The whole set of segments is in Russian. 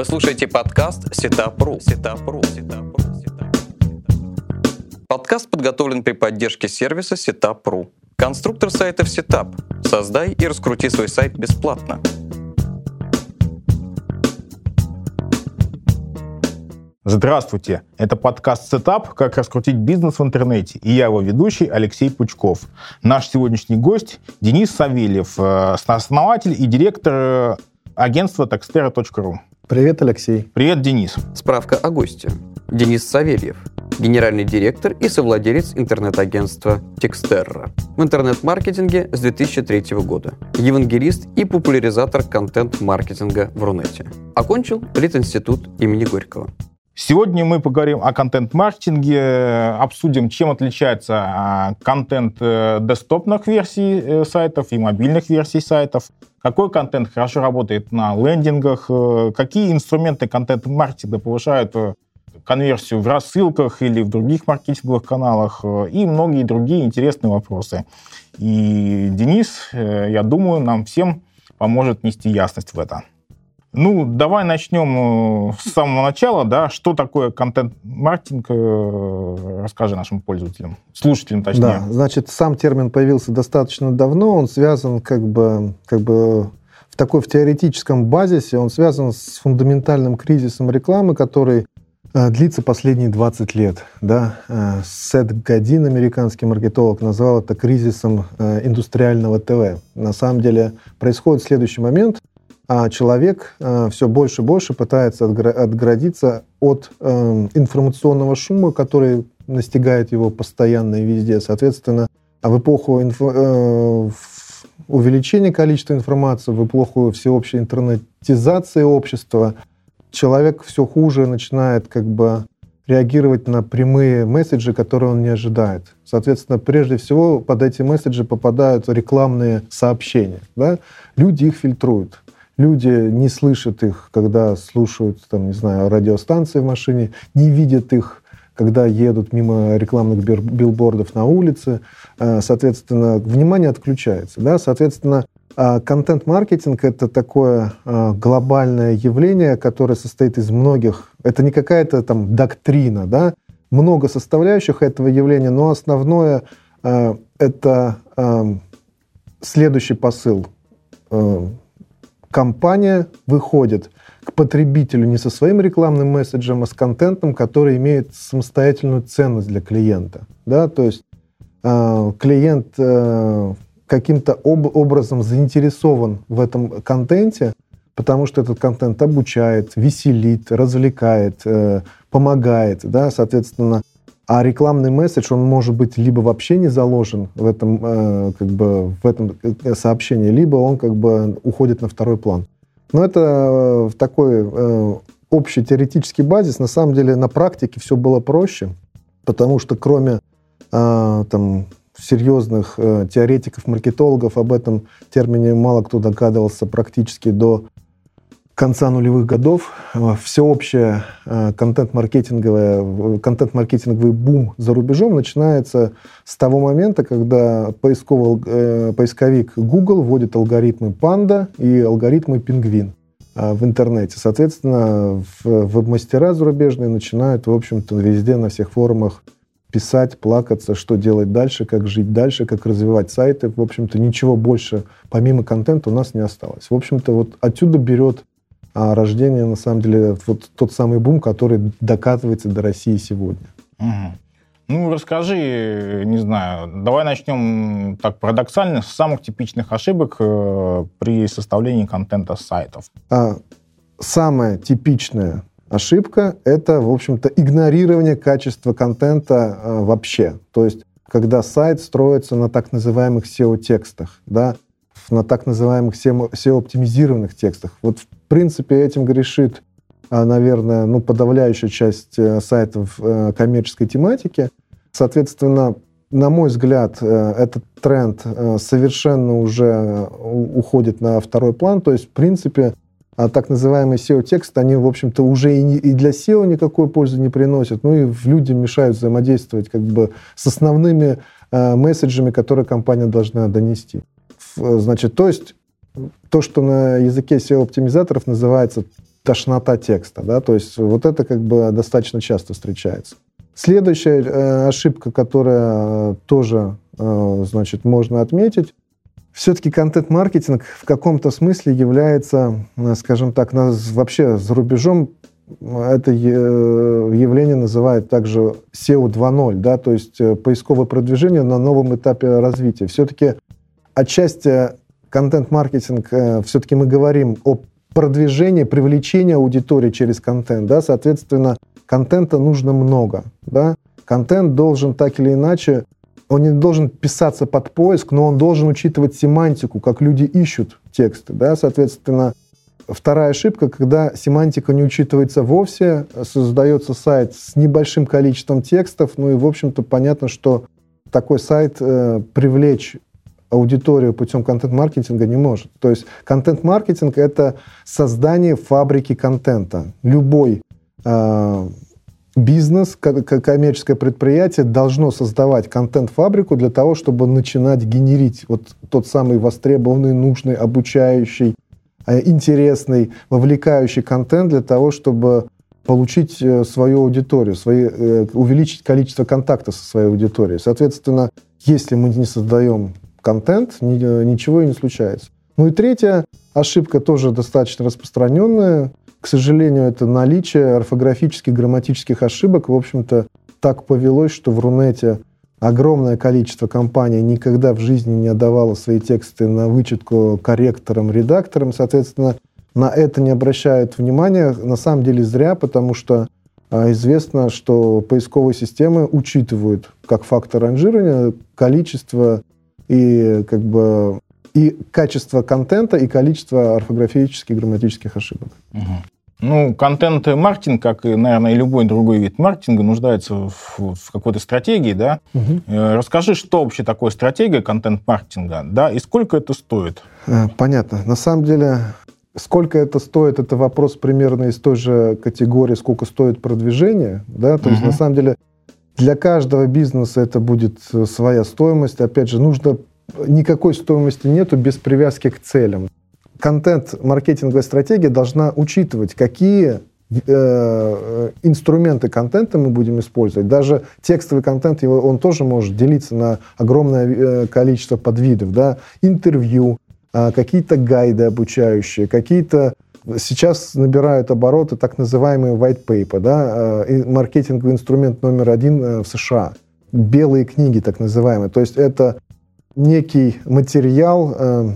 Вы слушаете подкаст Сетапру. Сетапру. Подкаст подготовлен при поддержке сервиса Setup.ru. Конструктор сайтов Setup. Создай и раскрути свой сайт бесплатно. Здравствуйте! Это подкаст Setup «Как раскрутить бизнес в интернете» и я его ведущий Алексей Пучков. Наш сегодняшний гость Денис Савельев, э, основатель и директор э, агентства taxtera.ru. Привет, Алексей. Привет, Денис. Справка о госте. Денис Савельев, генеральный директор и совладелец интернет-агентства Texterra в интернет-маркетинге с 2003 года, евангелист и популяризатор контент-маркетинга в Рунете. Окончил Литинститут имени Горького. Сегодня мы поговорим о контент-маркетинге, обсудим, чем отличается а, контент э, десктопных версий э, сайтов и мобильных версий сайтов, какой контент хорошо работает на лендингах, э, какие инструменты контент-маркетинга повышают конверсию в рассылках или в других маркетинговых каналах и многие другие интересные вопросы. И Денис, я думаю, нам всем поможет нести ясность в это. Ну, давай начнем э, с самого начала, да, что такое контент-маркетинг, э, расскажи нашим пользователям, слушателям точнее. Да, значит, сам термин появился достаточно давно, он связан как бы, как бы в такой в теоретическом базисе, он связан с фундаментальным кризисом рекламы, который э, длится последние 20 лет. Да? Сет Годин, американский маркетолог, назвал это кризисом индустриального ТВ. На самом деле происходит следующий момент – а человек э, все больше и больше пытается отгородиться от э, информационного шума, который настигает его постоянно и везде. Соответственно, а в эпоху инфо, э, увеличения количества информации, в эпоху всеобщей интернетизации общества, человек все хуже начинает как бы реагировать на прямые месседжи, которые он не ожидает. Соответственно, прежде всего под эти месседжи попадают рекламные сообщения. Да? Люди их фильтруют. Люди не слышат их, когда слушают, там, не знаю, радиостанции в машине, не видят их, когда едут мимо рекламных билбордов на улице. Э, соответственно, внимание отключается. Да? Соответственно, а, контент-маркетинг — это такое а, глобальное явление, которое состоит из многих... Это не какая-то там доктрина, да? Много составляющих этого явления, но основное э, — это следующий посыл компания выходит к потребителю не со своим рекламным месседжем, а с контентом, который имеет самостоятельную ценность для клиента. Да? То есть э, клиент э, каким-то об, образом заинтересован в этом контенте, потому что этот контент обучает, веселит, развлекает, э, помогает. Да? Соответственно, а рекламный месседж, он может быть либо вообще не заложен в этом, э, как бы, в этом э, сообщении, либо он как бы уходит на второй план. Но это э, в такой э, общий теоретический базис. На самом деле на практике все было проще, потому что кроме там, серьезных теоретиков, маркетологов об этом термине мало кто догадывался практически до конца нулевых годов э, всеобщее э, контент-маркетинговое, контент-маркетинговый бум за рубежом начинается с того момента, когда поисковый, э, поисковик Google вводит алгоритмы Panda и алгоритмы Пингвин в интернете. Соответственно, веб-мастера зарубежные начинают, в общем-то, везде, на всех форумах писать, плакаться, что делать дальше, как жить дальше, как развивать сайты. В общем-то, ничего больше помимо контента у нас не осталось. В общем-то, вот отсюда берет а рождение, на самом деле, вот тот самый бум, который докатывается до России сегодня. Угу. Ну, расскажи, не знаю, давай начнем так парадоксально с самых типичных ошибок э, при составлении контента сайтов. А, самая типичная ошибка — это, в общем-то, игнорирование качества контента э, вообще. То есть, когда сайт строится на так называемых SEO-текстах, да, на так называемых SEO-оптимизированных текстах. Вот, в принципе, этим грешит, а, наверное, ну, подавляющая часть э, сайтов э, коммерческой тематики. Соответственно, на мой взгляд, э, этот тренд совершенно уже уходит на второй план. То есть, в принципе, а, так называемые SEO-тексты, они, в общем-то, уже и, для SEO никакой пользы не приносят, ну и людям мешают взаимодействовать как бы с основными месседжами, которые компания должна донести. Значит, то есть то, что на языке SEO-оптимизаторов называется тошнота текста, да, то есть вот это как бы достаточно часто встречается. Следующая э, ошибка, которая тоже, э, значит, можно отметить, все-таки контент-маркетинг в каком-то смысле является, э, скажем так, нас вообще за рубежом это явление называют также SEO 2.0, да, то есть э, поисковое продвижение на новом этапе развития. Все-таки отчасти контент-маркетинг, э, все-таки мы говорим о продвижении, привлечении аудитории через контент, да, соответственно, контента нужно много, да, контент должен так или иначе, он не должен писаться под поиск, но он должен учитывать семантику, как люди ищут тексты, да, соответственно, Вторая ошибка, когда семантика не учитывается вовсе, создается сайт с небольшим количеством текстов, ну и, в общем-то, понятно, что такой сайт э, привлечь аудиторию путем контент-маркетинга не может. То есть контент-маркетинг — это создание фабрики контента. Любой э, бизнес, коммерческое предприятие должно создавать контент-фабрику для того, чтобы начинать генерить вот тот самый востребованный, нужный, обучающий, э, интересный, вовлекающий контент для того, чтобы получить э, свою аудиторию, свои, э, увеличить количество контактов со своей аудиторией. Соответственно, если мы не создаем контент, ничего и не случается. Ну и третья ошибка тоже достаточно распространенная. К сожалению, это наличие орфографических, грамматических ошибок. В общем-то, так повелось, что в Рунете огромное количество компаний никогда в жизни не отдавало свои тексты на вычетку корректорам, редакторам. Соответственно, на это не обращают внимания. На самом деле зря, потому что а, известно, что поисковые системы учитывают как фактор ранжирования количество и как бы и качество контента, и количество орфографических, грамматических ошибок. Угу. Ну, контент-маркетинг, как и, наверное, и любой другой вид маркетинга, нуждается в, в какой-то стратегии, да? Угу. Расскажи, что вообще такое стратегия контент-маркетинга, да, и сколько это стоит? Э, понятно. На самом деле, сколько это стоит, это вопрос примерно из той же категории, сколько стоит продвижение, да, то угу. есть, на самом деле, для каждого бизнеса это будет э, своя стоимость. Опять же, нужно никакой стоимости нету без привязки к целям. Контент-маркетинговая стратегия должна учитывать, какие э, инструменты контента мы будем использовать. Даже текстовый контент, его, он тоже может делиться на огромное э, количество подвидов. Да? Интервью, э, какие-то гайды обучающие, какие-то Сейчас набирают обороты так называемые white paper, да, э, маркетинговый инструмент номер один э, в США. Белые книги, так называемые. То есть это некий материал э,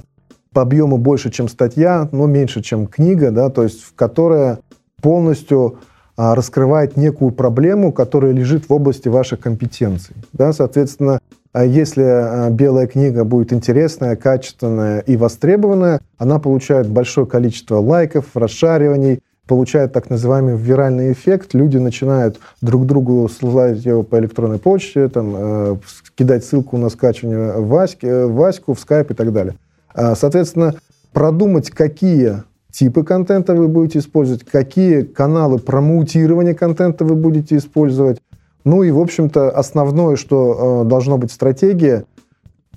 по объему больше, чем статья, но меньше, чем книга, да, то есть в которая полностью а, раскрывает некую проблему, которая лежит в области ваших компетенций. Да, соответственно, если а, белая книга будет интересная, качественная и востребованная, она получает большое количество лайков, расшариваний, получает так называемый виральный эффект. Люди начинают друг другу ссылать его по электронной почте, там, э, кидать ссылку на скачивание в, Ваське, в Ваську, в скайп и так далее. А, соответственно, продумать, какие типы контента вы будете использовать, какие каналы промоутирования контента вы будете использовать, ну и, в общем-то, основное, что э, должно быть стратегия,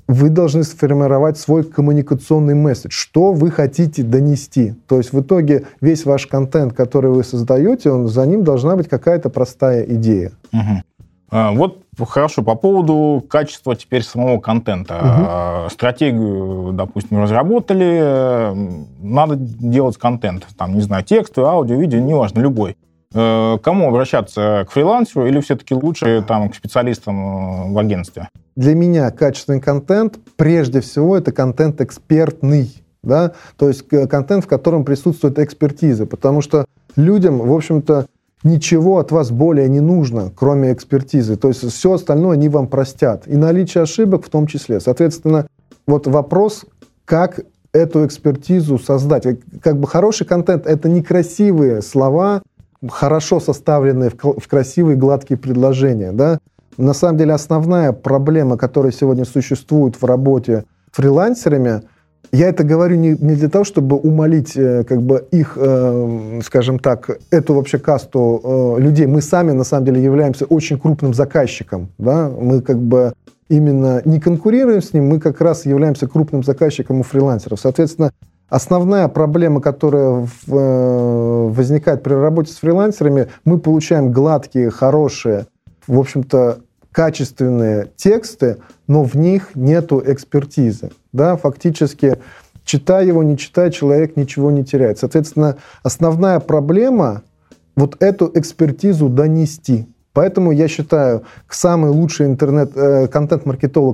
вы должны сформировать свой коммуникационный месседж, что вы хотите донести. То есть в итоге весь ваш контент, который вы создаете, он, за ним должна быть какая-то простая идея. Угу. А, вот хорошо, по поводу качества теперь самого контента. Угу. Стратегию, допустим, разработали, надо делать контент. Там, не знаю, тексты, аудио, видео, неважно, любой. Э, кому обращаться? К фрилансеру или все-таки лучше там, к специалистам э, в агентстве? Для меня качественный контент, прежде всего, это контент экспертный. Да? То есть э, контент, в котором присутствует экспертиза. Потому что людям, в общем-то, ничего от вас более не нужно, кроме экспертизы. То есть все остальное они вам простят. И наличие ошибок в том числе. Соответственно, вот вопрос, как эту экспертизу создать. Как бы хороший контент — это не красивые слова, хорошо составленные в красивые гладкие предложения. Да? На самом деле основная проблема, которая сегодня существует в работе фрилансерами, я это говорю не, не для того, чтобы умолить э, как бы их, э, скажем так, эту вообще касту э, людей. Мы сами на самом деле являемся очень крупным заказчиком. Да? Мы как бы именно не конкурируем с ним, мы как раз являемся крупным заказчиком у фрилансеров. Соответственно, основная проблема, которая в, э, возникает при работе с фрилансерами, мы получаем гладкие, хорошие, в общем-то, качественные тексты, но в них нету экспертизы. Да? Фактически, читая его, не читая, человек ничего не теряет. Соответственно, основная проблема вот эту экспертизу донести. Поэтому я считаю, самый лучший интернет э,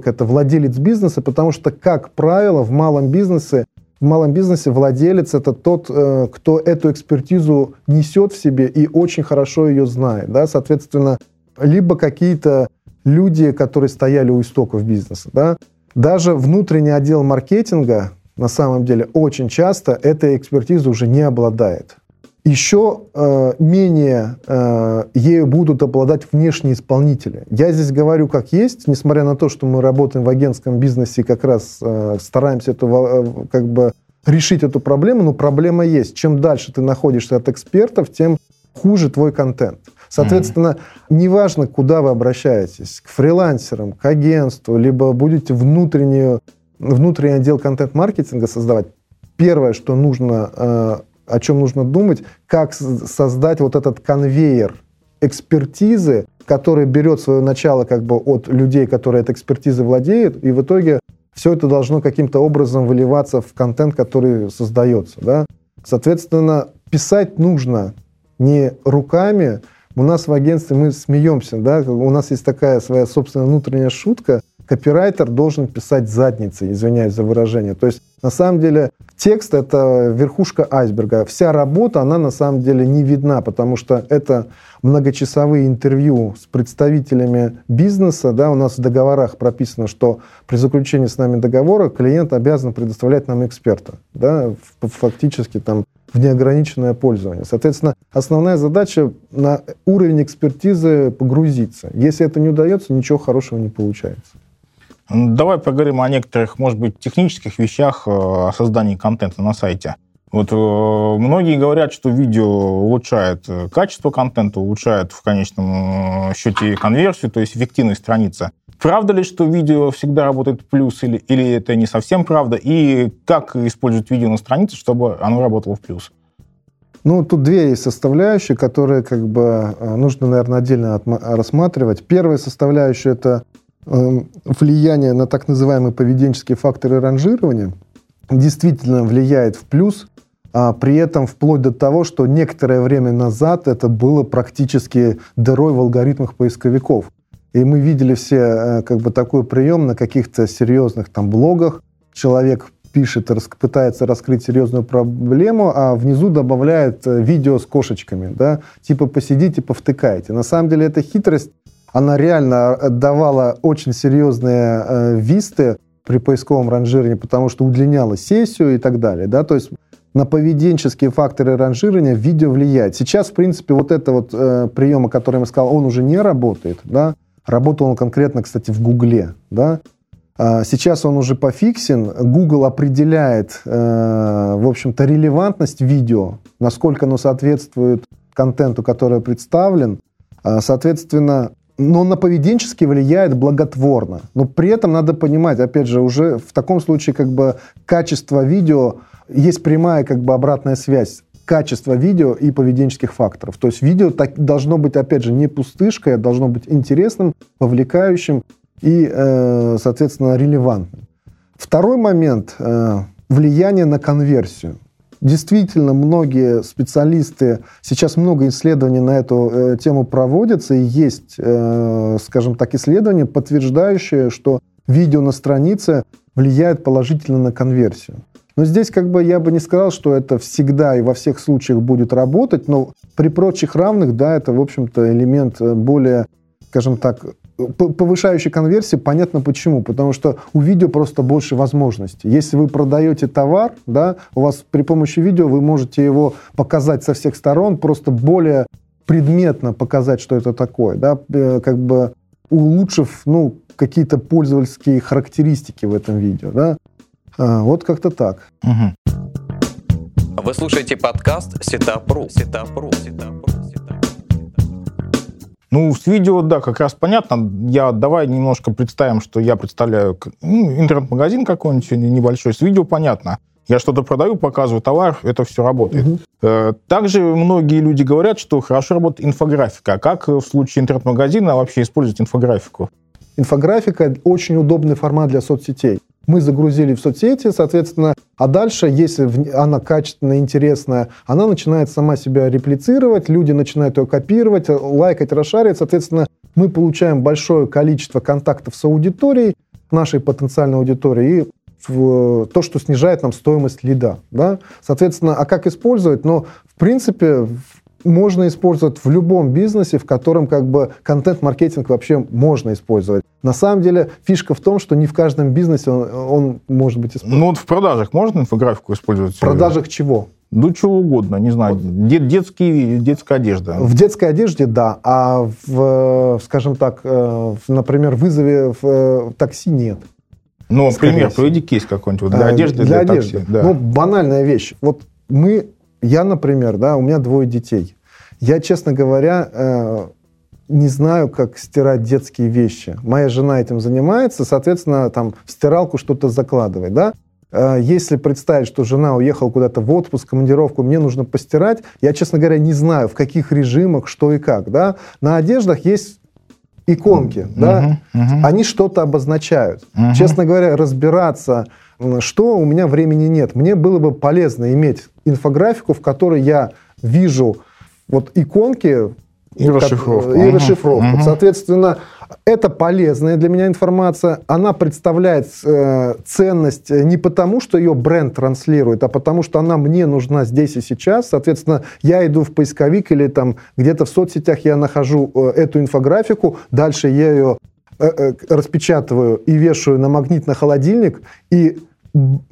это владелец бизнеса, потому что, как правило, в малом бизнесе в малом бизнесе владелец это тот, э, кто эту экспертизу несет в себе и очень хорошо ее знает. Да? Соответственно, либо какие-то люди, которые стояли у истоков бизнеса. Да? Даже внутренний отдел маркетинга на самом деле очень часто этой экспертизой уже не обладает. Еще э, менее э, ею будут обладать внешние исполнители. Я здесь говорю как есть, несмотря на то, что мы работаем в агентском бизнесе и как раз э, стараемся это, э, как бы решить эту проблему, но проблема есть. Чем дальше ты находишься от экспертов, тем хуже твой контент. Соответственно, mm-hmm. неважно, куда вы обращаетесь, к фрилансерам, к агентству, либо будете внутреннюю, внутренний отдел контент-маркетинга создавать, первое, что нужно э, о чем нужно думать, как создать вот этот конвейер экспертизы, который берет свое начало как бы от людей, которые этой экспертизой владеют, и в итоге все это должно каким-то образом выливаться в контент, который создается. Да? Соответственно, писать нужно не руками. У нас в агентстве мы смеемся, да? у нас есть такая своя собственная внутренняя шутка – копирайтер должен писать задницей, извиняюсь за выражение. То есть, на самом деле, текст — это верхушка айсберга. Вся работа, она на самом деле не видна, потому что это многочасовые интервью с представителями бизнеса. Да, у нас в договорах прописано, что при заключении с нами договора клиент обязан предоставлять нам эксперта. Да, фактически там в неограниченное пользование. Соответственно, основная задача на уровень экспертизы погрузиться. Если это не удается, ничего хорошего не получается. Давай поговорим о некоторых, может быть, технических вещах э, о создании контента на сайте. Вот э, многие говорят, что видео улучшает э, качество контента, улучшает в конечном счете конверсию, то есть эффективность страницы. Правда ли, что видео всегда работает плюс, или, или это не совсем правда? И как использовать видео на странице, чтобы оно работало в плюс? Ну, тут две составляющие, которые как бы нужно, наверное, отдельно рассматривать. Первая составляющая – это влияние на так называемые поведенческие факторы ранжирования действительно влияет в плюс, а при этом вплоть до того, что некоторое время назад это было практически дырой в алгоритмах поисковиков. И мы видели все э, как бы такой прием на каких-то серьезных там блогах. Человек пишет, пытается раскрыть серьезную проблему, а внизу добавляет э, видео с кошечками, да, типа посидите, повтыкайте. На самом деле это хитрость она реально давала очень серьезные э, висты при поисковом ранжировании, потому что удлиняла сессию и так далее. Да? То есть на поведенческие факторы ранжирования видео влияет. Сейчас, в принципе, вот это вот э, прием, о котором я сказал, он уже не работает. Да? Работал он конкретно, кстати, в Гугле. Да? А сейчас он уже пофиксен. Google определяет, э, в общем-то, релевантность видео, насколько оно соответствует контенту, который представлен. А, соответственно, но на поведенчески влияет благотворно. Но при этом надо понимать, опять же, уже в таком случае как бы качество видео, есть прямая как бы обратная связь качества видео и поведенческих факторов. То есть видео так, должно быть, опять же, не пустышкой, а должно быть интересным, вовлекающим и, э, соответственно, релевантным. Второй момент э, – влияние на конверсию. Действительно, многие специалисты, сейчас много исследований на эту э, тему проводятся, и есть, э, скажем так, исследования, подтверждающие, что видео на странице влияет положительно на конверсию. Но здесь как бы я бы не сказал, что это всегда и во всех случаях будет работать, но при прочих равных, да, это, в общем-то, элемент э, более, скажем так, повышающей конверсии, понятно почему. Потому что у видео просто больше возможностей. Если вы продаете товар, да, у вас при помощи видео вы можете его показать со всех сторон, просто более предметно показать, что это такое, да, э, как бы улучшив, ну, какие-то пользовательские характеристики в этом видео, да. А, вот как-то так. Угу. Вы слушаете подкаст Сетапру. Сетапру. Сетапру. Ну, с видео, да, как раз понятно. Я давай немножко представим, что я представляю ну, интернет-магазин какой-нибудь небольшой. С видео понятно. Я что-то продаю, показываю товар, это все работает. Угу. Также многие люди говорят, что хорошо работает инфографика. А как в случае интернет-магазина вообще использовать инфографику? Инфографика – очень удобный формат для соцсетей. Мы загрузили в соцсети, соответственно, а дальше, если она качественная, интересная, она начинает сама себя реплицировать, люди начинают ее копировать, лайкать, расшаривать, соответственно, мы получаем большое количество контактов с аудиторией, нашей потенциальной аудитории, и то, что снижает нам стоимость лида. Да? Соответственно, а как использовать? Но, в принципе, можно использовать в любом бизнесе, в котором как бы контент-маркетинг вообще можно использовать. На самом деле фишка в том, что не в каждом бизнесе он, он может быть использован. Ну вот в продажах можно инфографику использовать? В продажах чего? Ну, чего угодно, не знаю, дет, детский, детская одежда. В детской одежде, да, а в, скажем так, э, в, например, вызове в э, такси нет. Ну, пример, приведи кейс какой-нибудь для а, одежды, для, для одежды. такси. Да. Ну, банальная вещь. Вот мы я, например, да, у меня двое детей. Я, честно говоря, э, не знаю, как стирать детские вещи. Моя жена этим занимается, соответственно, там в стиралку что-то закладывает, да. Э, если представить, что жена уехала куда-то в отпуск, командировку, мне нужно постирать, я, честно говоря, не знаю, в каких режимах, что и как, да. На одеждах есть иконки, uh-huh, да, uh-huh. они что-то обозначают. Uh-huh. Честно говоря, разбираться что у меня времени нет. Мне было бы полезно иметь инфографику, в которой я вижу вот иконки и расшифровку. И расшифровку. Угу. Соответственно, это полезная для меня информация. Она представляет э, ценность не потому, что ее бренд транслирует, а потому, что она мне нужна здесь и сейчас. Соответственно, я иду в поисковик или там где-то в соцсетях я нахожу э, эту инфографику, дальше я ее э, э, распечатываю и вешаю на магнит на холодильник, и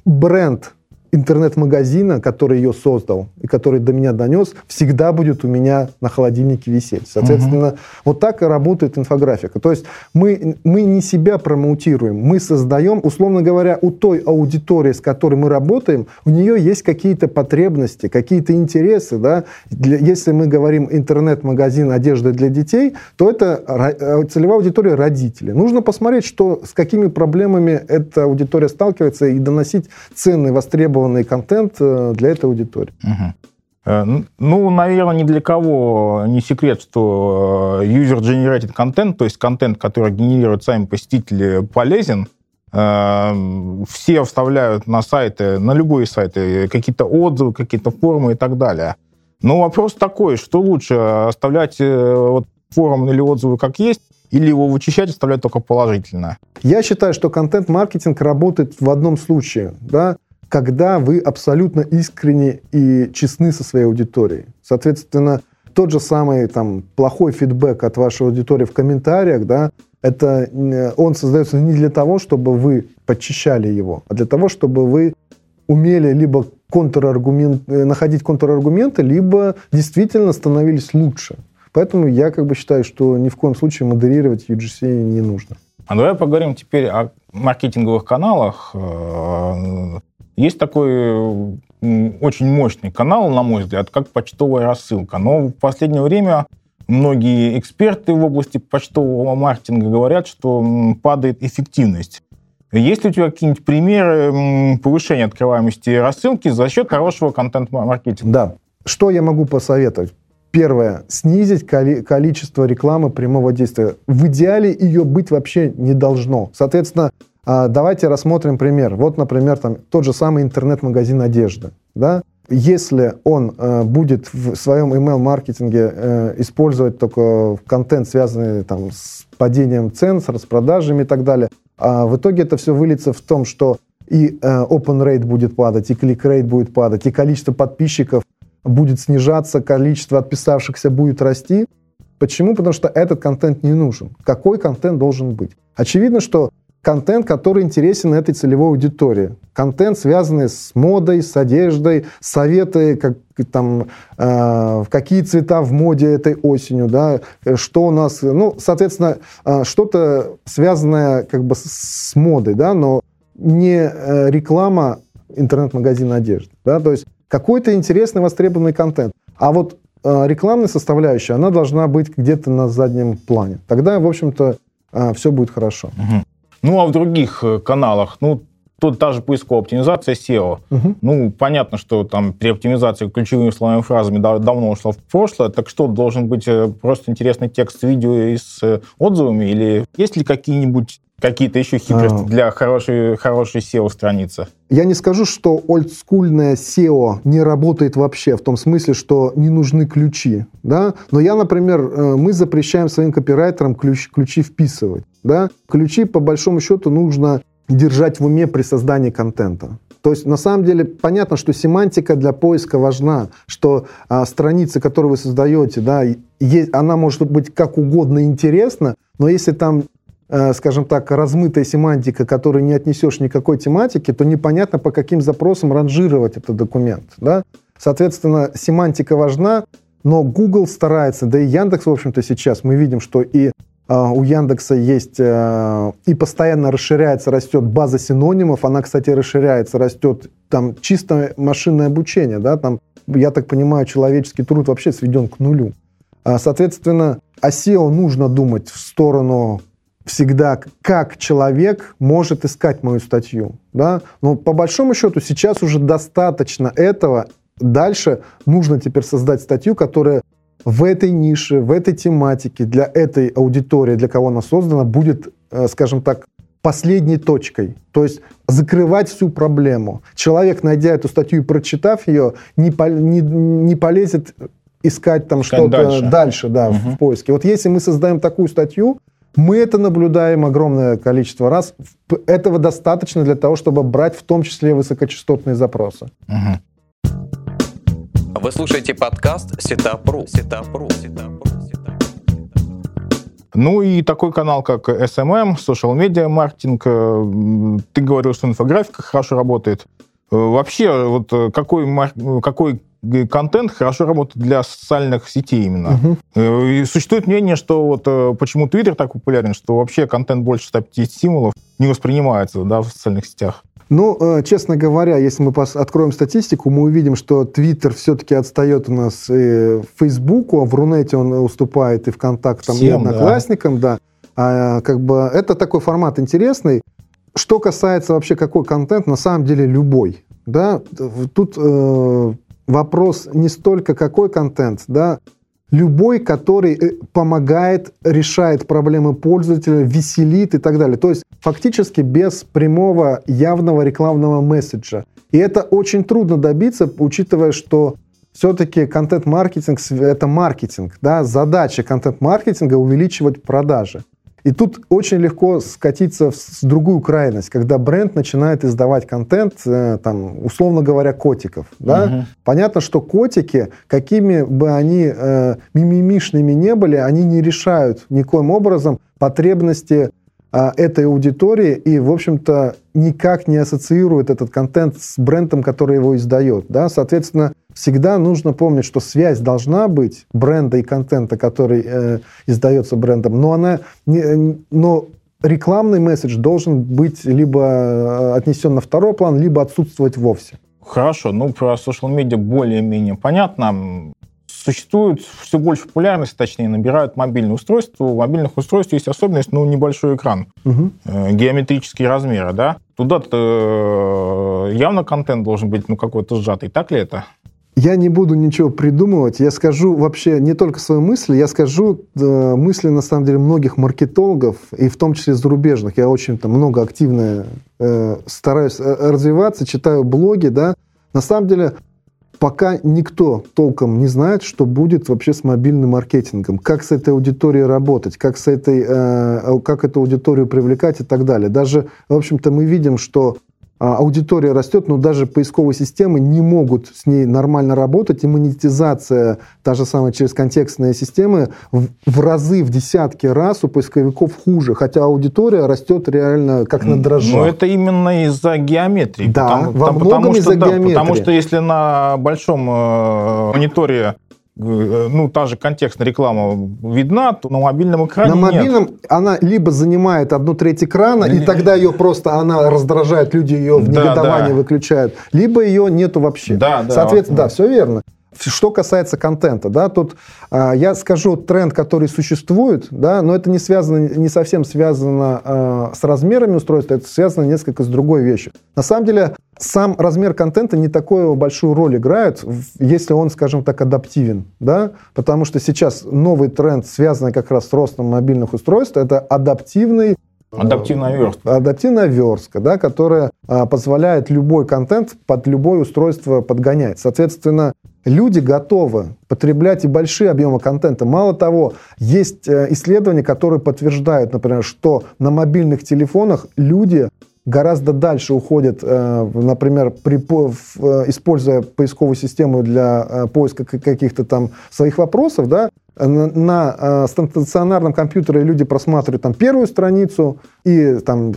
бренд интернет-магазина, который ее создал и который до меня донес, всегда будет у меня на холодильнике висеть. Соответственно, угу. вот так и работает инфографика. То есть мы, мы не себя промоутируем, мы создаем, условно говоря, у той аудитории, с которой мы работаем, у нее есть какие-то потребности, какие-то интересы. Да? Для, если мы говорим интернет-магазин одежды для детей, то это э, целевая аудитория родители. Нужно посмотреть, что, с какими проблемами эта аудитория сталкивается и доносить ценный, востребованный востребованный контент э, для этой аудитории. Угу. Ну, наверное, ни для кого не секрет, что э, user-generated контент, то есть контент, который генерируют сами посетители, полезен. Все вставляют на сайты, на любые сайты, какие-то отзывы, какие-то формы и так далее. Но вопрос такой, что лучше, оставлять вот форум или отзывы как есть, или его вычищать и оставлять только положительное? Я считаю, что контент-маркетинг работает в одном случае. Да? Когда вы абсолютно искренне и честны со своей аудиторией. Соответственно, тот же самый там, плохой фидбэк от вашей аудитории в комментариях, да, это, он создается не для того, чтобы вы подчищали его, а для того, чтобы вы умели либо контраргумент, э, находить контраргументы, либо действительно становились лучше. Поэтому я как бы считаю, что ни в коем случае модерировать UGC не нужно. А давай поговорим теперь о маркетинговых каналах. Есть такой очень мощный канал, на мой взгляд, как почтовая рассылка. Но в последнее время многие эксперты в области почтового маркетинга говорят, что падает эффективность. Есть ли у тебя какие-нибудь примеры повышения открываемости рассылки за счет хорошего контент-маркетинга? Да. Что я могу посоветовать? Первое. Снизить коли- количество рекламы прямого действия. В идеале ее быть вообще не должно. Соответственно, а, давайте рассмотрим пример. Вот, например, там, тот же самый интернет-магазин одежды. Да? Если он э, будет в своем email-маркетинге э, использовать только контент, связанный там, с падением цен, с распродажами и так далее, а в итоге это все выльется в том, что и э, open rate будет падать, и click rate будет падать, и количество подписчиков будет снижаться, количество отписавшихся будет расти. Почему? Потому что этот контент не нужен. Какой контент должен быть? Очевидно, что контент, который интересен этой целевой аудитории. Контент, связанный с модой, с одеждой, советы, как, там, э, какие цвета в моде этой осенью, да, что у нас, ну, соответственно, э, что-то связанное как бы с модой, да, но не э, реклама интернет-магазина одежды, да, то есть какой-то интересный востребованный контент. А вот э, рекламная составляющая, она должна быть где-то на заднем плане. Тогда, в общем-то, э, все будет хорошо. Угу. Ну, а в других э, каналах, ну, тут та же поисковая оптимизация SEO. Угу. Ну, понятно, что там при оптимизации ключевыми словами фразами давно ушло в прошлое. Так что, должен быть э, просто интересный текст видео и с э, отзывами? Или есть ли какие-нибудь какие-то еще хитрости а... для хорошей, хорошей SEO-страницы? Я не скажу, что олдскульное SEO не работает вообще, в том смысле, что не нужны ключи. Да? Но я, например, мы запрещаем своим копирайтерам ключ, ключи вписывать. Да? Ключи, по большому счету, нужно держать в уме при создании контента. То есть, на самом деле, понятно, что семантика для поиска важна, что а, страница, которую вы создаете, да, есть, она может быть как угодно интересна, но если там, э, скажем так, размытая семантика, которую не отнесешь никакой тематике, то непонятно, по каким запросам ранжировать этот документ. Да? Соответственно, семантика важна, но Google старается, да и Яндекс, в общем-то, сейчас мы видим, что и у Яндекса есть э, и постоянно расширяется, растет база синонимов. Она, кстати, расширяется, растет там чисто машинное обучение, да, там, я так понимаю, человеческий труд вообще сведен к нулю. А, соответственно, о SEO нужно думать в сторону всегда, как человек может искать мою статью. Да? Но по большому счету сейчас уже достаточно этого. Дальше нужно теперь создать статью, которая в этой нише, в этой тематике, для этой аудитории, для кого она создана, будет, э, скажем так, последней точкой. То есть закрывать всю проблему. Человек, найдя эту статью и прочитав ее, не, по, не, не полезет искать там что-то дальше, дальше да, угу. в поиске. Вот если мы создаем такую статью, мы это наблюдаем огромное количество раз. Этого достаточно для того, чтобы брать в том числе высокочастотные запросы. Угу. Вы слушаете подкаст Сетапру. Сетапру. Сетапру. Ну и такой канал, как SMM, Social Media Marketing. Ты говорил, что инфографика хорошо работает. Э, вообще, вот э, какой, какой контент хорошо работает для социальных сетей именно. Угу. И существует мнение, что вот почему Twitter так популярен, что вообще контент больше 150 стимулов не воспринимается да, в социальных сетях. Ну, э, честно говоря, если мы откроем статистику, мы увидим, что Твиттер все-таки отстает у нас и Фейсбуку, а в Рунете он уступает и ВКонтактам, Всем, и Одноклассникам, да. да. А, как бы это такой формат интересный. Что касается вообще какой контент, на самом деле любой. Да? Тут э, вопрос не столько какой контент, да, любой, который э, помогает, решает проблемы пользователя, веселит и так далее. То есть фактически без прямого явного рекламного месседжа. И это очень трудно добиться, учитывая, что все-таки контент-маркетинг – это маркетинг. Да? Задача контент-маркетинга – увеличивать продажи. И тут очень легко скатиться в другую крайность, когда бренд начинает издавать контент, э, там, условно говоря, котиков. Да? Угу. Понятно, что котики, какими бы они э, мимимишными не были, они не решают никоим образом потребности э, этой аудитории и, в общем-то, никак не ассоциируют этот контент с брендом, который его издает. Да? Соответственно, всегда нужно помнить, что связь должна быть бренда и контента, который э, издается брендом, но она не, но рекламный месседж должен быть либо э, отнесен на второй план, либо отсутствовать вовсе. Хорошо, ну про social медиа более-менее понятно. Существует все больше популярности, точнее, набирают мобильные устройства. У мобильных устройств есть особенность, ну, небольшой экран, угу. э, геометрические размеры, да. Туда-то э, явно контент должен быть, ну, какой-то сжатый. Так ли это? Я не буду ничего придумывать, я скажу вообще не только свои мысли, я скажу э, мысли, на самом деле, многих маркетологов, и в том числе зарубежных. Я очень там много активно э, стараюсь э, развиваться, читаю блоги, да. На самом деле, пока никто толком не знает, что будет вообще с мобильным маркетингом, как с этой аудиторией работать, как, с этой, э, как эту аудиторию привлекать и так далее. Даже, в общем-то, мы видим, что аудитория растет, но даже поисковые системы не могут с ней нормально работать, и монетизация, та же самая через контекстные системы, в, в разы, в десятки раз у поисковиков хуже, хотя аудитория растет реально как на дрожжах. Но это именно из-за геометрии. Да, потому, во многом из-за да, геометрии. Потому что если на большом э, мониторе ну, та же контекстная реклама видна, то на мобильном экране На мобильном нет. она либо занимает одну треть экрана, и тогда ее просто, она раздражает, люди ее в негодовании да. выключают, либо ее нету вообще. Да, да. Соответственно, вот, да, все верно. Что касается контента, да, тут э, я скажу тренд, который существует, да, но это не связано, не совсем связано э, с размерами устройства, это связано несколько с другой вещью. На самом деле, сам размер контента не такую большую роль играет, если он, скажем так, адаптивен, да, потому что сейчас новый тренд, связанный как раз с ростом мобильных устройств, это адаптивный Адаптивная верстка. Адаптивная верстка, да, которая а, позволяет любой контент под любое устройство подгонять. Соответственно, люди готовы потреблять и большие объемы контента. Мало того, есть э, исследования, которые подтверждают, например, что на мобильных телефонах люди гораздо дальше уходят, э, например, при, э, используя поисковую систему для поиска каких-то там своих вопросов, да, на, на стационарном компьютере люди просматривают там первую страницу и там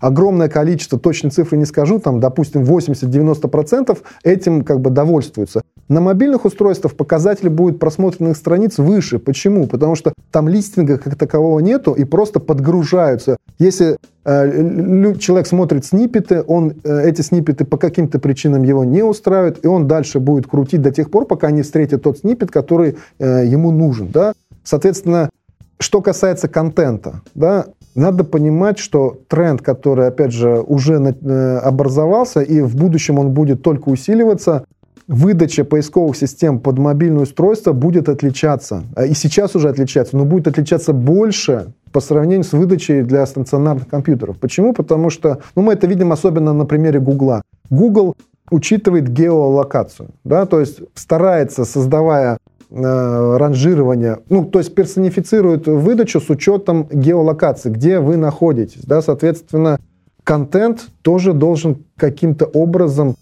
огромное количество, точной цифры не скажу, там, допустим, 80-90% этим как бы довольствуются. На мобильных устройствах показатель будет просмотренных страниц выше. Почему? Потому что там листинга как такового нету и просто подгружаются. Если э, человек смотрит снипеты, он э, эти снипеты по каким-то причинам его не устраивают, и он дальше будет крутить до тех пор, пока не встретит тот снипет, который э, ему нужен. Да? Соответственно, что касается контента, да, надо понимать, что тренд, который, опять же, уже э, образовался, и в будущем он будет только усиливаться, выдача поисковых систем под мобильное устройство будет отличаться. А и сейчас уже отличается, но будет отличаться больше по сравнению с выдачей для стационарных компьютеров. Почему? Потому что, ну, мы это видим особенно на примере Гугла. Google учитывает геолокацию, да, то есть старается, создавая э, ранжирование, ну, то есть персонифицирует выдачу с учетом геолокации, где вы находитесь, да, соответственно, контент тоже должен каким-то образом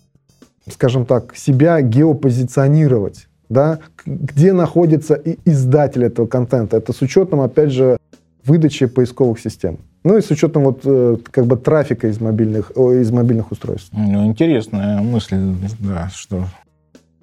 скажем так, себя геопозиционировать, да, где находится и издатель этого контента. Это с учетом, опять же, выдачи поисковых систем. Ну и с учетом вот э, как бы трафика из мобильных, из мобильных устройств. Ну, интересная мысль, да, что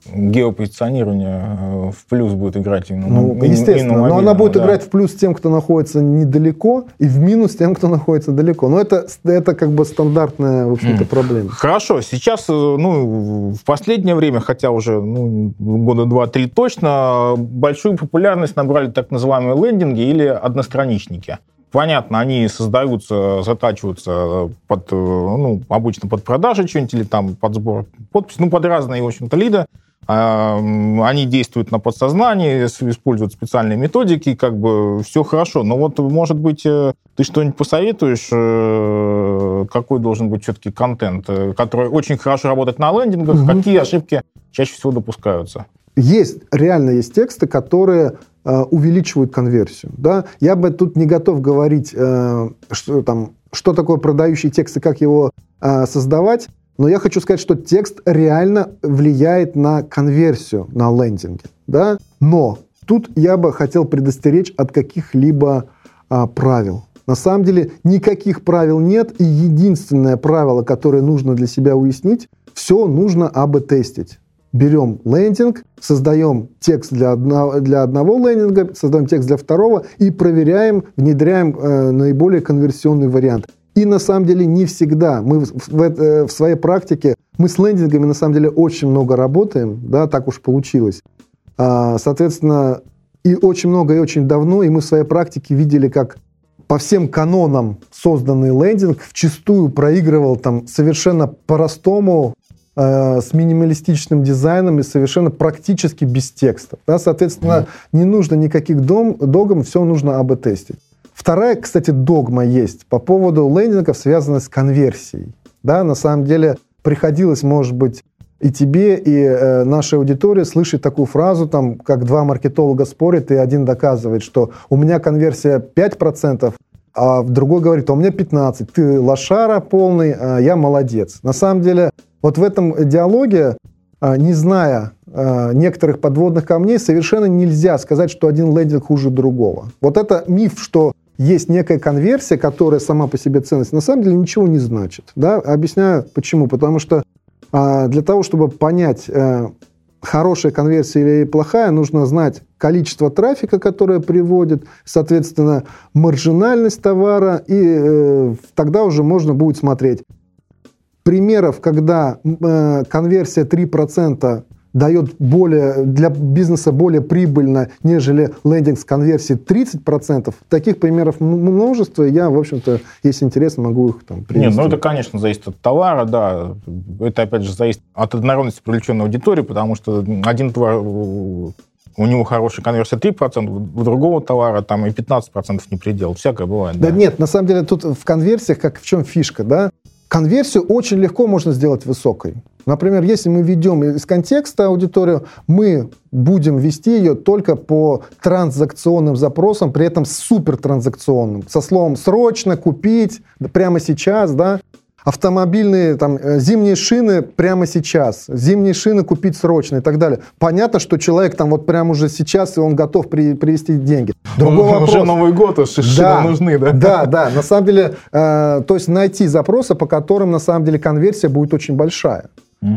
геопозиционирование э, в плюс будет играть именно ну, на, естественно, на но она будет да. играть в плюс тем, кто находится недалеко, и в минус тем, кто находится далеко. Но это, это как бы стандартная, в общем-то, проблема. Хорошо, сейчас, э, ну, в последнее время, хотя уже ну, года два-три точно, большую популярность набрали так называемые лендинги или одностраничники. Понятно, они создаются, затачиваются под, э, ну, обычно под продажи что-нибудь или там под сбор подписи, ну, под разные, в общем-то, лиды. Они действуют на подсознании, используют специальные методики, как бы все хорошо. Но вот, может быть, э, ты что-нибудь посоветуешь, э, какой должен быть все-таки контент, э, который очень хорошо работает на лендингах, угу. какие ошибки чаще всего допускаются? Есть, реально есть тексты, которые увеличивают конверсию. Да? Я бы тут не готов говорить, что, там, что такое продающий текст и как его создавать. Но я хочу сказать, что текст реально влияет на конверсию на лендинге. Да? Но тут я бы хотел предостеречь от каких-либо а, правил. На самом деле никаких правил нет, и единственное правило, которое нужно для себя уяснить, все нужно АБ-тестить. Берем лендинг, создаем текст для одного, для одного лендинга, создаем текст для второго и проверяем, внедряем э, наиболее конверсионный вариант. И на самом деле не всегда. Мы в, в, э, в своей практике, мы с лендингами на самом деле очень много работаем, да, так уж получилось. А, соответственно, и очень много, и очень давно, и мы в своей практике видели, как по всем канонам созданный лендинг вчастую проигрывал там совершенно по-простому, э, с минималистичным дизайном и совершенно практически без текстов. Да, соответственно, mm. не нужно никаких дом, догм, все нужно АБ-тестить. Вторая, кстати, догма есть по поводу лендингов, связанная с конверсией. Да, на самом деле приходилось, может быть, и тебе, и э, нашей аудитории слышать такую фразу, там, как два маркетолога спорят, и один доказывает, что у меня конверсия 5%, а другой говорит, а у меня 15%. Ты лошара полный, а я молодец. На самом деле, вот в этом диалоге, а, не зная а, некоторых подводных камней, совершенно нельзя сказать, что один лендинг хуже другого. Вот это миф, что есть некая конверсия, которая сама по себе ценность, на самом деле ничего не значит. Да? Объясняю почему. Потому что а, для того, чтобы понять, а, хорошая конверсия или плохая, нужно знать количество трафика, которое приводит, соответственно, маржинальность товара, и э, тогда уже можно будет смотреть. Примеров, когда э, конверсия 3% дает более, для бизнеса более прибыльно, нежели лендинг с конверсией 30%. Таких примеров множество. Я, в общем-то, если интересно, могу их там привести. Нет, ну это, конечно, зависит от товара, да. Это, опять же, зависит от однородности привлеченной аудитории, потому что один товар у него хорошая конверсия 3%, у другого товара там и 15% не предел. Всякое бывает. Да, да нет, на самом деле тут в конверсиях, как в чем фишка, да? Конверсию очень легко можно сделать высокой. Например, если мы ведем из контекста аудиторию, мы будем вести ее только по транзакционным запросам, при этом супертранзакционным, со словом «срочно», «купить», «прямо сейчас», да, автомобильные, там, э, зимние шины прямо сейчас, зимние шины купить срочно и так далее. Понятно, что человек там вот прямо уже сейчас, и он готов при, привести деньги. Другой вопрос. Уже Новый год, уж шины да, нужны, да? Да, да. На самом деле, э, то есть найти запросы, по которым на самом деле конверсия будет очень большая.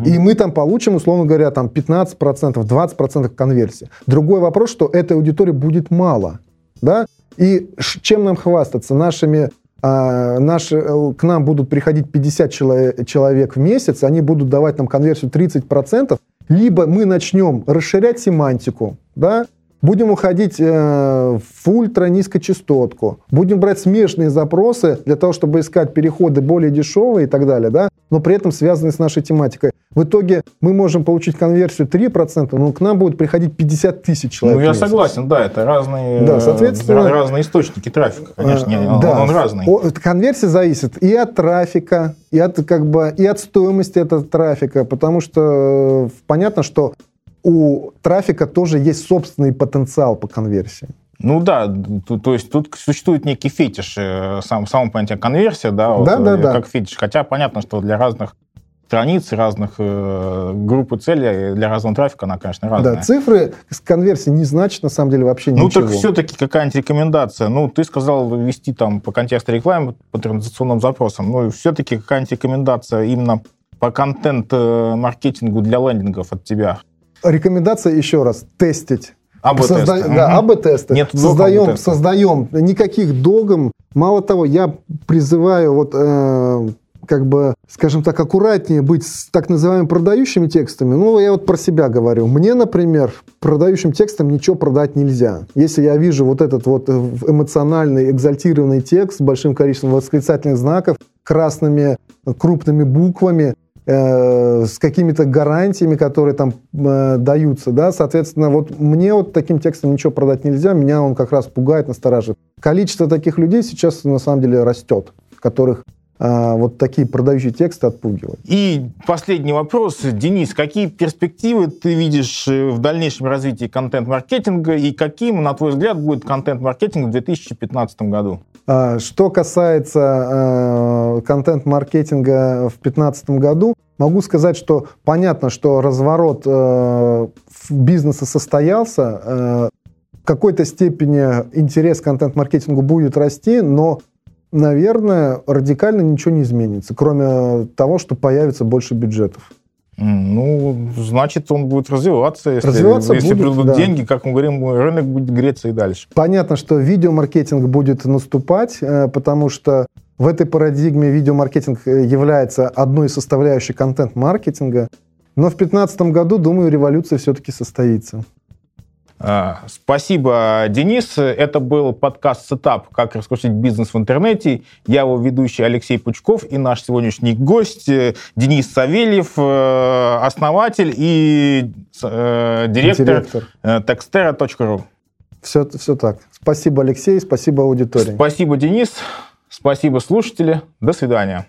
И мы там получим, условно говоря, там 15%, 20% конверсии. Другой вопрос, что этой аудитории будет мало. Да? И чем нам хвастаться? Нашими а, наши, э, к нам будут приходить 50 человек, человек в месяц, они будут давать нам конверсию 30%, либо мы начнем расширять семантику, да, Будем уходить э, в ультра-низкочастотку. Будем брать смежные запросы для того, чтобы искать переходы более дешевые и так далее, да, но при этом связанные с нашей тематикой. В итоге мы можем получить конверсию 3%, но к нам будет приходить 50 тысяч человек. Ну, я согласен, да, это разные, да, соответственно, разные источники трафика, конечно, э, да, он, он разный. Конверсия зависит и от трафика, и от, как бы, и от стоимости этого трафика, потому что э, понятно, что у трафика тоже есть собственный потенциал по конверсии. Ну да, то, то есть тут существует некий фетиш, э, сам, само понятие конверсия, да, вот, да, да, э, как да. фетиш. Хотя понятно, что для разных страниц, разных э, групп целей, для разного трафика она, конечно, разная. Да, цифры с конверсии не значат, на самом деле, вообще ну, ничего. Ну, так все-таки какая-нибудь рекомендация? Ну, ты сказал вести там по контексту рекламы, по транзакционным запросам. Ну, все-таки какая-нибудь рекомендация именно по контент-маркетингу для лендингов от тебя? Рекомендация еще раз тестить. АБ-тесты. Созда... Угу. Да, АБ-тесты. Нет создаем, создаем. Никаких догм. Мало того, я призываю вот э, как бы, скажем так, аккуратнее быть с так называемыми продающими текстами. Ну, я вот про себя говорю. Мне, например, продающим текстом ничего продать нельзя. Если я вижу вот этот вот эмоциональный, экзальтированный текст с большим количеством восклицательных знаков, красными крупными буквами, Э, с какими-то гарантиями, которые там э, даются, да, соответственно, вот мне вот таким текстом ничего продать нельзя, меня он как раз пугает, настораживает. Количество таких людей сейчас на самом деле растет, которых а, вот такие продающие тексты отпугивают. И последний вопрос. Денис, какие перспективы ты видишь э, в дальнейшем развитии контент-маркетинга и каким, на твой взгляд, будет контент-маркетинг в 2015 году? А, что касается э, контент-маркетинга в 2015 году, могу сказать, что понятно, что разворот э, бизнеса состоялся, в какой-то степени интерес к контент-маркетингу будет расти, но наверное, радикально ничего не изменится, кроме того, что появится больше бюджетов. Ну, значит, он будет развиваться. Если, развиваться если будет, придут да. деньги, как мы говорим, рынок будет греться и дальше. Понятно, что видеомаркетинг будет наступать, э, потому что в этой парадигме видеомаркетинг э, является одной из составляющих контент-маркетинга. Но в 2015 году, думаю, революция все-таки состоится. А, спасибо, Денис. Это был подкаст «Сетап. Как раскрутить бизнес в интернете». Я его ведущий Алексей Пучков и наш сегодняшний гость э, Денис Савельев, э, основатель и э, директор, директор. Textera.ru. Все, все так. Спасибо, Алексей, спасибо аудитории. Спасибо, Денис. Спасибо, слушатели. До свидания.